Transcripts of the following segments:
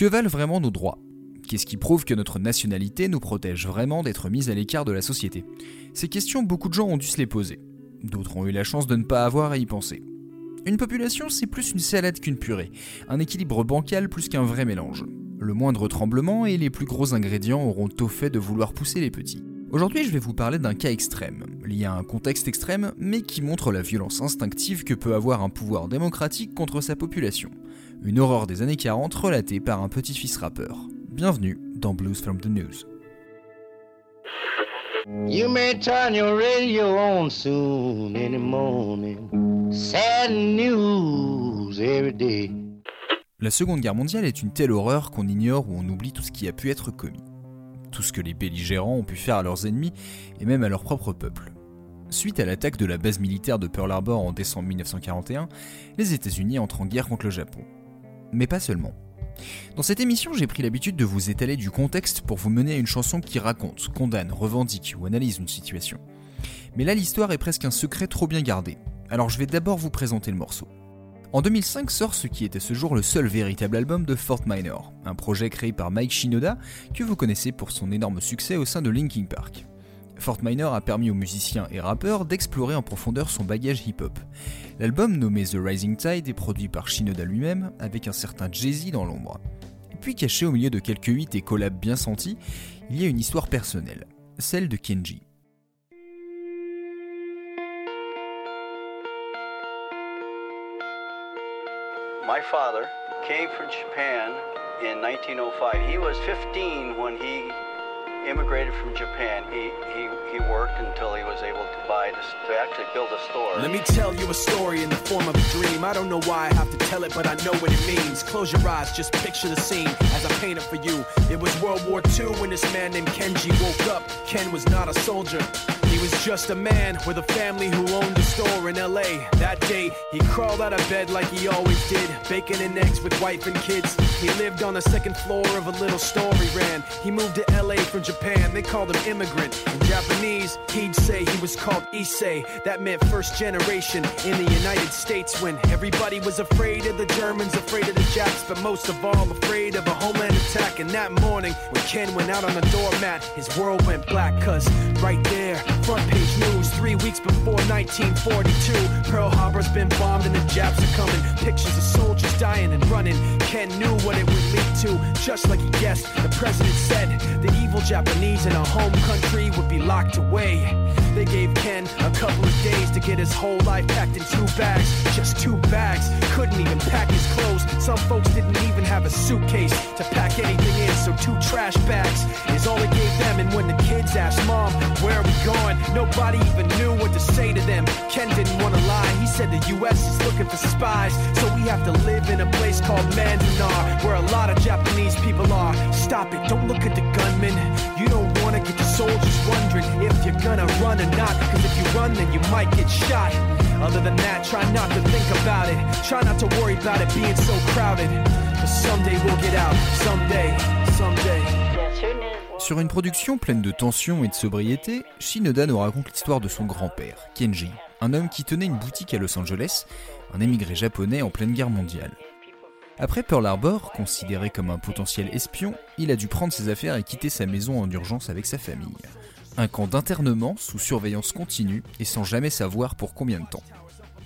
Que valent vraiment nos droits? Qu'est-ce qui prouve que notre nationalité nous protège vraiment d'être mis à l'écart de la société? Ces questions, beaucoup de gens ont dû se les poser. D'autres ont eu la chance de ne pas avoir à y penser. Une population, c'est plus une salade qu'une purée, un équilibre bancal plus qu'un vrai mélange. Le moindre tremblement et les plus gros ingrédients auront au fait de vouloir pousser les petits. Aujourd'hui, je vais vous parler d'un cas extrême, lié à un contexte extrême, mais qui montre la violence instinctive que peut avoir un pouvoir démocratique contre sa population. Une horreur des années 40 relatée par un petit-fils rappeur. Bienvenue dans Blues from the News. You may turn your radio on soon in the morning. Sad news every day. La Seconde Guerre mondiale est une telle horreur qu'on ignore ou on oublie tout ce qui a pu être commis tout ce que les belligérants ont pu faire à leurs ennemis et même à leur propre peuple. Suite à l'attaque de la base militaire de Pearl Harbor en décembre 1941, les États-Unis entrent en guerre contre le Japon. Mais pas seulement. Dans cette émission, j'ai pris l'habitude de vous étaler du contexte pour vous mener à une chanson qui raconte, condamne, revendique ou analyse une situation. Mais là, l'histoire est presque un secret trop bien gardé. Alors je vais d'abord vous présenter le morceau. En 2005 sort ce qui était ce jour le seul véritable album de Fort Minor, un projet créé par Mike Shinoda que vous connaissez pour son énorme succès au sein de Linkin Park. Fort Minor a permis aux musiciens et rappeurs d'explorer en profondeur son bagage hip-hop. L'album nommé The Rising Tide est produit par Shinoda lui-même avec un certain Jay-Z dans l'ombre. Puis caché au milieu de quelques hits et collabs bien sentis, il y a une histoire personnelle, celle de Kenji. my father came from Japan in 1905. He was 15 when he immigrated from Japan. He, he, he worked until he was able to buy, this, to actually build a store. Let me tell you a story in the form of a dream. I don't know why I have to tell it, but I know what it means. Close your eyes, just picture the scene as I paint it for you. It was World War II when this man named Kenji woke up. Ken was not a soldier. He was just a man with a family who owned a store in LA. That day, he crawled out of bed like he always did, bacon and eggs with wife and kids. He lived on the second floor of a little store he ran. He moved to LA from Japan, they called him immigrant. In Japanese, he'd say he was called Issei. That meant first generation in the United States when everybody was afraid of the Germans, afraid of the Japs, but most of all afraid of a homeland attack. And that morning, when Ken went out on the doormat, his world went black, cause right there, Front page news, three weeks before 1942. Pearl Harbor's been bombed and the Japs are coming. Pictures of soldiers dying and running. Ken knew what it would lead to, just like he guessed. The president said the evil Japanese in our home country would be locked away. They gave Ken a couple of days to get his whole life packed in two bags. Just two bags. Couldn't even pack his clothes. Some folks didn't even have a suitcase to pack anything in, so two trash bags is all they gave them. And when the kids asked mom, where are we going? Nobody even knew what to say to them. Ken didn't want to lie. He said the U.S. is looking for spies, so we have to live in a place called Manzanar, where a lot of Japanese people are. Stop it, don't look at the gunmen. You don't want to get the soldiers wondering if you're gonna run or not, because if you run, then you might get shot. Other than that, try not to think about it. Try not to worry about it being so crowded. But someday we'll get out. Someday, someday. Sur une production pleine de tension et de sobriété, Shinoda nous raconte l'histoire de son grand-père, Kenji, un homme qui tenait une boutique à Los Angeles, un émigré japonais en pleine guerre mondiale. Après Pearl Harbor, considéré comme un potentiel espion, il a dû prendre ses affaires et quitter sa maison en urgence avec sa famille. Un camp d'internement sous surveillance continue et sans jamais savoir pour combien de temps.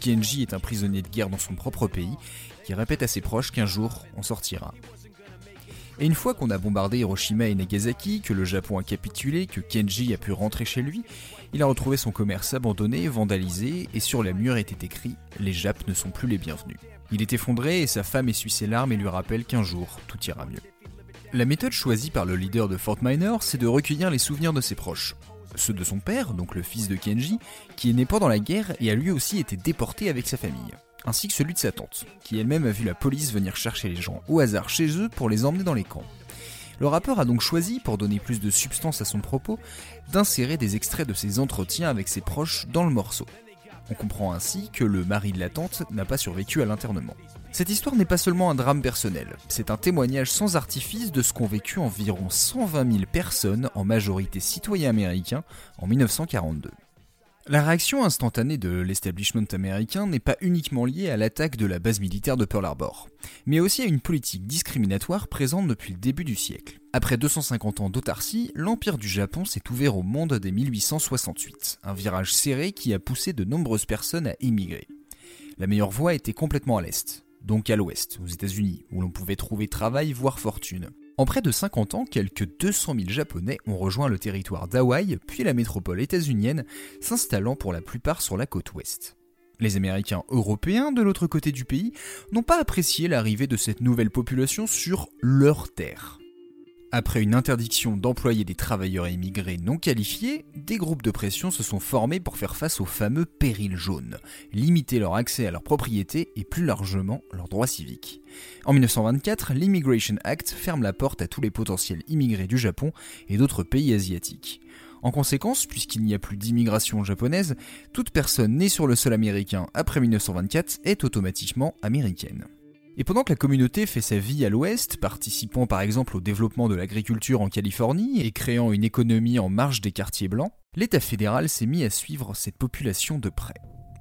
Kenji est un prisonnier de guerre dans son propre pays qui répète à ses proches qu'un jour on sortira. Et une fois qu'on a bombardé Hiroshima et Nagasaki, que le Japon a capitulé, que Kenji a pu rentrer chez lui, il a retrouvé son commerce abandonné, vandalisé, et sur la mur était écrit Les Japs ne sont plus les bienvenus. Il est effondré et sa femme essuie ses larmes et lui rappelle qu'un jour tout ira mieux. La méthode choisie par le leader de Fort Minor, c'est de recueillir les souvenirs de ses proches. Ceux de son père, donc le fils de Kenji, qui est né pendant la guerre et a lui aussi été déporté avec sa famille ainsi que celui de sa tante, qui elle-même a vu la police venir chercher les gens au hasard chez eux pour les emmener dans les camps. Le rappeur a donc choisi, pour donner plus de substance à son propos, d'insérer des extraits de ses entretiens avec ses proches dans le morceau. On comprend ainsi que le mari de la tante n'a pas survécu à l'internement. Cette histoire n'est pas seulement un drame personnel, c'est un témoignage sans artifice de ce qu'ont vécu environ 120 000 personnes, en majorité citoyens américains, en 1942. La réaction instantanée de l'establishment américain n'est pas uniquement liée à l'attaque de la base militaire de Pearl Harbor, mais aussi à une politique discriminatoire présente depuis le début du siècle. Après 250 ans d'autarcie, l'Empire du Japon s'est ouvert au monde dès 1868, un virage serré qui a poussé de nombreuses personnes à émigrer. La meilleure voie était complètement à l'est, donc à l'ouest, aux États-Unis, où l'on pouvait trouver travail, voire fortune. En près de 50 ans, quelques 200 000 Japonais ont rejoint le territoire d'Hawaï, puis la métropole états-unienne, s'installant pour la plupart sur la côte ouest. Les Américains européens, de l'autre côté du pays, n'ont pas apprécié l'arrivée de cette nouvelle population sur leur terre. Après une interdiction d'employer des travailleurs immigrés non qualifiés, des groupes de pression se sont formés pour faire face au fameux péril jaune, limiter leur accès à leurs propriétés et plus largement leurs droits civiques. En 1924, l'Immigration Act ferme la porte à tous les potentiels immigrés du Japon et d'autres pays asiatiques. En conséquence, puisqu'il n'y a plus d'immigration japonaise, toute personne née sur le sol américain après 1924 est automatiquement américaine. Et pendant que la communauté fait sa vie à l'ouest, participant par exemple au développement de l'agriculture en Californie et créant une économie en marge des quartiers blancs, l'État fédéral s'est mis à suivre cette population de près.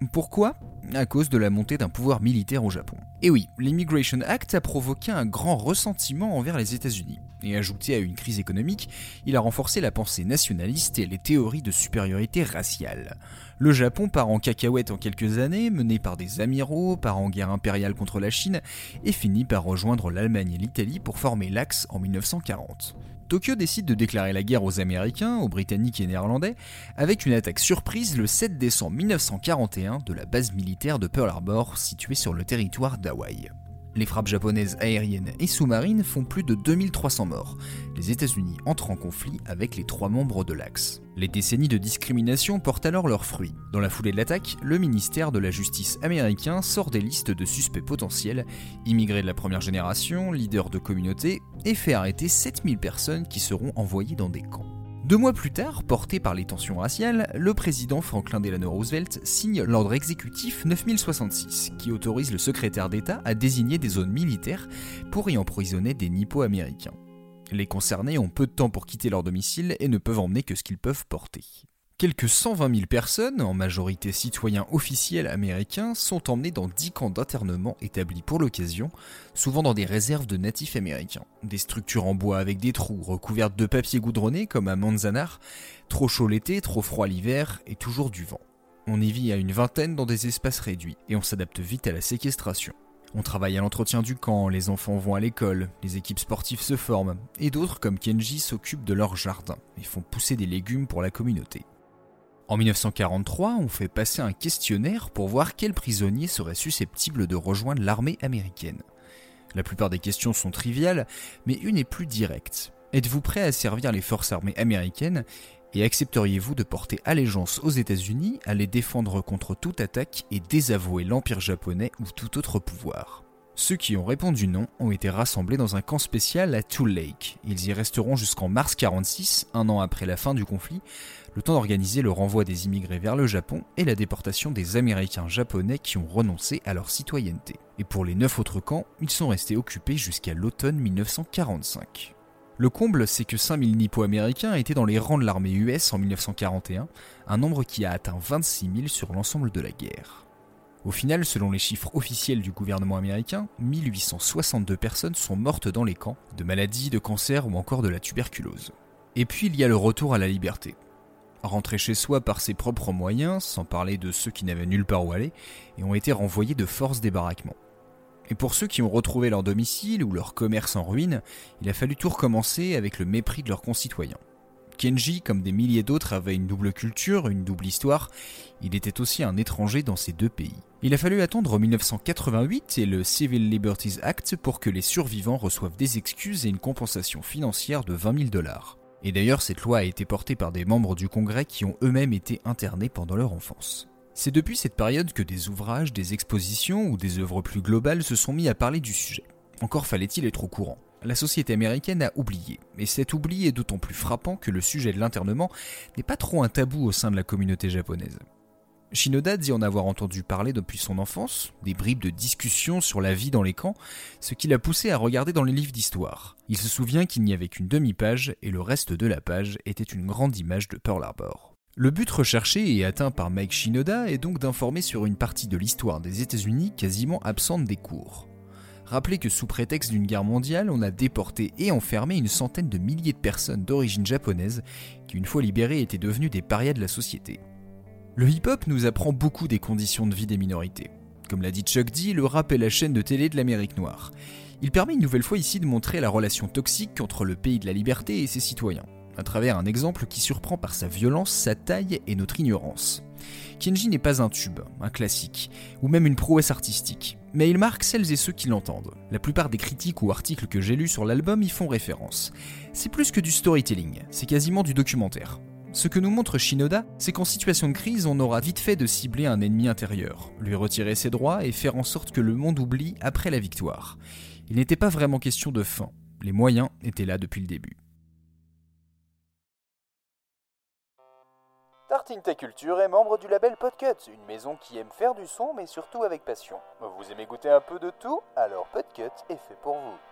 Pourquoi? À cause de la montée d'un pouvoir militaire au Japon. Et oui, l'Immigration Act a provoqué un grand ressentiment envers les États-Unis. Et ajouté à une crise économique, il a renforcé la pensée nationaliste et les théories de supériorité raciale. Le Japon part en cacahuète en quelques années, mené par des amiraux, part en guerre impériale contre la Chine, et finit par rejoindre l'Allemagne et l'Italie pour former l'Axe en 1940. Tokyo décide de déclarer la guerre aux Américains, aux Britanniques et Néerlandais, avec une attaque surprise le 7 décembre 1941 de la base militaire de Pearl Harbor située sur le territoire d'Hawaï. Les frappes japonaises aériennes et sous-marines font plus de 2300 morts. Les États-Unis entrent en conflit avec les trois membres de l'Axe. Les décennies de discrimination portent alors leurs fruits. Dans la foulée de l'attaque, le ministère de la Justice américain sort des listes de suspects potentiels, immigrés de la première génération, leaders de communautés, et fait arrêter 7000 personnes qui seront envoyées dans des camps. Deux mois plus tard, porté par les tensions raciales, le président Franklin Delano Roosevelt signe l'ordre exécutif 9066, qui autorise le secrétaire d'État à désigner des zones militaires pour y emprisonner des nippo-américains. Les concernés ont peu de temps pour quitter leur domicile et ne peuvent emmener que ce qu'ils peuvent porter. Quelques 120 000 personnes, en majorité citoyens officiels américains, sont emmenés dans 10 camps d'internement établis pour l'occasion, souvent dans des réserves de natifs américains. Des structures en bois avec des trous, recouvertes de papier goudronné comme à Manzanar, trop chaud l'été, trop froid l'hiver et toujours du vent. On y vit à une vingtaine dans des espaces réduits et on s'adapte vite à la séquestration. On travaille à l'entretien du camp, les enfants vont à l'école, les équipes sportives se forment, et d'autres comme Kenji s'occupent de leur jardin et font pousser des légumes pour la communauté. En 1943, on fait passer un questionnaire pour voir quel prisonnier serait susceptible de rejoindre l'armée américaine. La plupart des questions sont triviales, mais une est plus directe. Êtes-vous prêt à servir les forces armées américaines et accepteriez-vous de porter allégeance aux États-Unis, à les défendre contre toute attaque et désavouer l'Empire japonais ou tout autre pouvoir? Ceux qui ont répondu non ont été rassemblés dans un camp spécial à Tool Lake. Ils y resteront jusqu'en mars 46, un an après la fin du conflit, le temps d'organiser le renvoi des immigrés vers le Japon et la déportation des Américains japonais qui ont renoncé à leur citoyenneté. Et pour les neuf autres camps, ils sont restés occupés jusqu'à l'automne 1945. Le comble, c'est que 5000 nippo-américains étaient dans les rangs de l'armée US en 1941, un nombre qui a atteint 26 000 sur l'ensemble de la guerre. Au final, selon les chiffres officiels du gouvernement américain, 1862 personnes sont mortes dans les camps, de maladies, de cancer ou encore de la tuberculose. Et puis il y a le retour à la liberté. Rentrer chez soi par ses propres moyens, sans parler de ceux qui n'avaient nulle part où aller, et ont été renvoyés de force des baraquements. Et pour ceux qui ont retrouvé leur domicile ou leur commerce en ruine, il a fallu tout recommencer avec le mépris de leurs concitoyens. Kenji, comme des milliers d'autres, avait une double culture, une double histoire. Il était aussi un étranger dans ces deux pays. Il a fallu attendre 1988 et le Civil Liberties Act pour que les survivants reçoivent des excuses et une compensation financière de 20 000 dollars. Et d'ailleurs, cette loi a été portée par des membres du Congrès qui ont eux-mêmes été internés pendant leur enfance. C'est depuis cette période que des ouvrages, des expositions ou des œuvres plus globales se sont mis à parler du sujet. Encore fallait-il être au courant la société américaine a oublié. Et cet oubli est d'autant plus frappant que le sujet de l'internement n'est pas trop un tabou au sein de la communauté japonaise. Shinoda dit en avoir entendu parler depuis son enfance, des bribes de discussions sur la vie dans les camps, ce qui l'a poussé à regarder dans les livres d'histoire. Il se souvient qu'il n'y avait qu'une demi-page et le reste de la page était une grande image de Pearl Harbor. Le but recherché et atteint par Mike Shinoda est donc d'informer sur une partie de l'histoire des États-Unis quasiment absente des cours. Rappelez que sous prétexte d'une guerre mondiale, on a déporté et enfermé une centaine de milliers de personnes d'origine japonaise qui, une fois libérées, étaient devenues des parias de la société. Le hip-hop nous apprend beaucoup des conditions de vie des minorités. Comme l'a dit Chuck D, le rap est la chaîne de télé de l'Amérique noire. Il permet une nouvelle fois ici de montrer la relation toxique entre le pays de la liberté et ses citoyens, à travers un exemple qui surprend par sa violence, sa taille et notre ignorance. Kenji n'est pas un tube, un classique, ou même une prouesse artistique, mais il marque celles et ceux qui l'entendent. La plupart des critiques ou articles que j'ai lus sur l'album y font référence. C'est plus que du storytelling, c'est quasiment du documentaire. Ce que nous montre Shinoda, c'est qu'en situation de crise, on aura vite fait de cibler un ennemi intérieur, lui retirer ses droits et faire en sorte que le monde oublie après la victoire. Il n'était pas vraiment question de fin, les moyens étaient là depuis le début. Tartine Ta Culture est membre du label Podcut, une maison qui aime faire du son mais surtout avec passion. Vous aimez goûter un peu de tout? Alors Podcut est fait pour vous.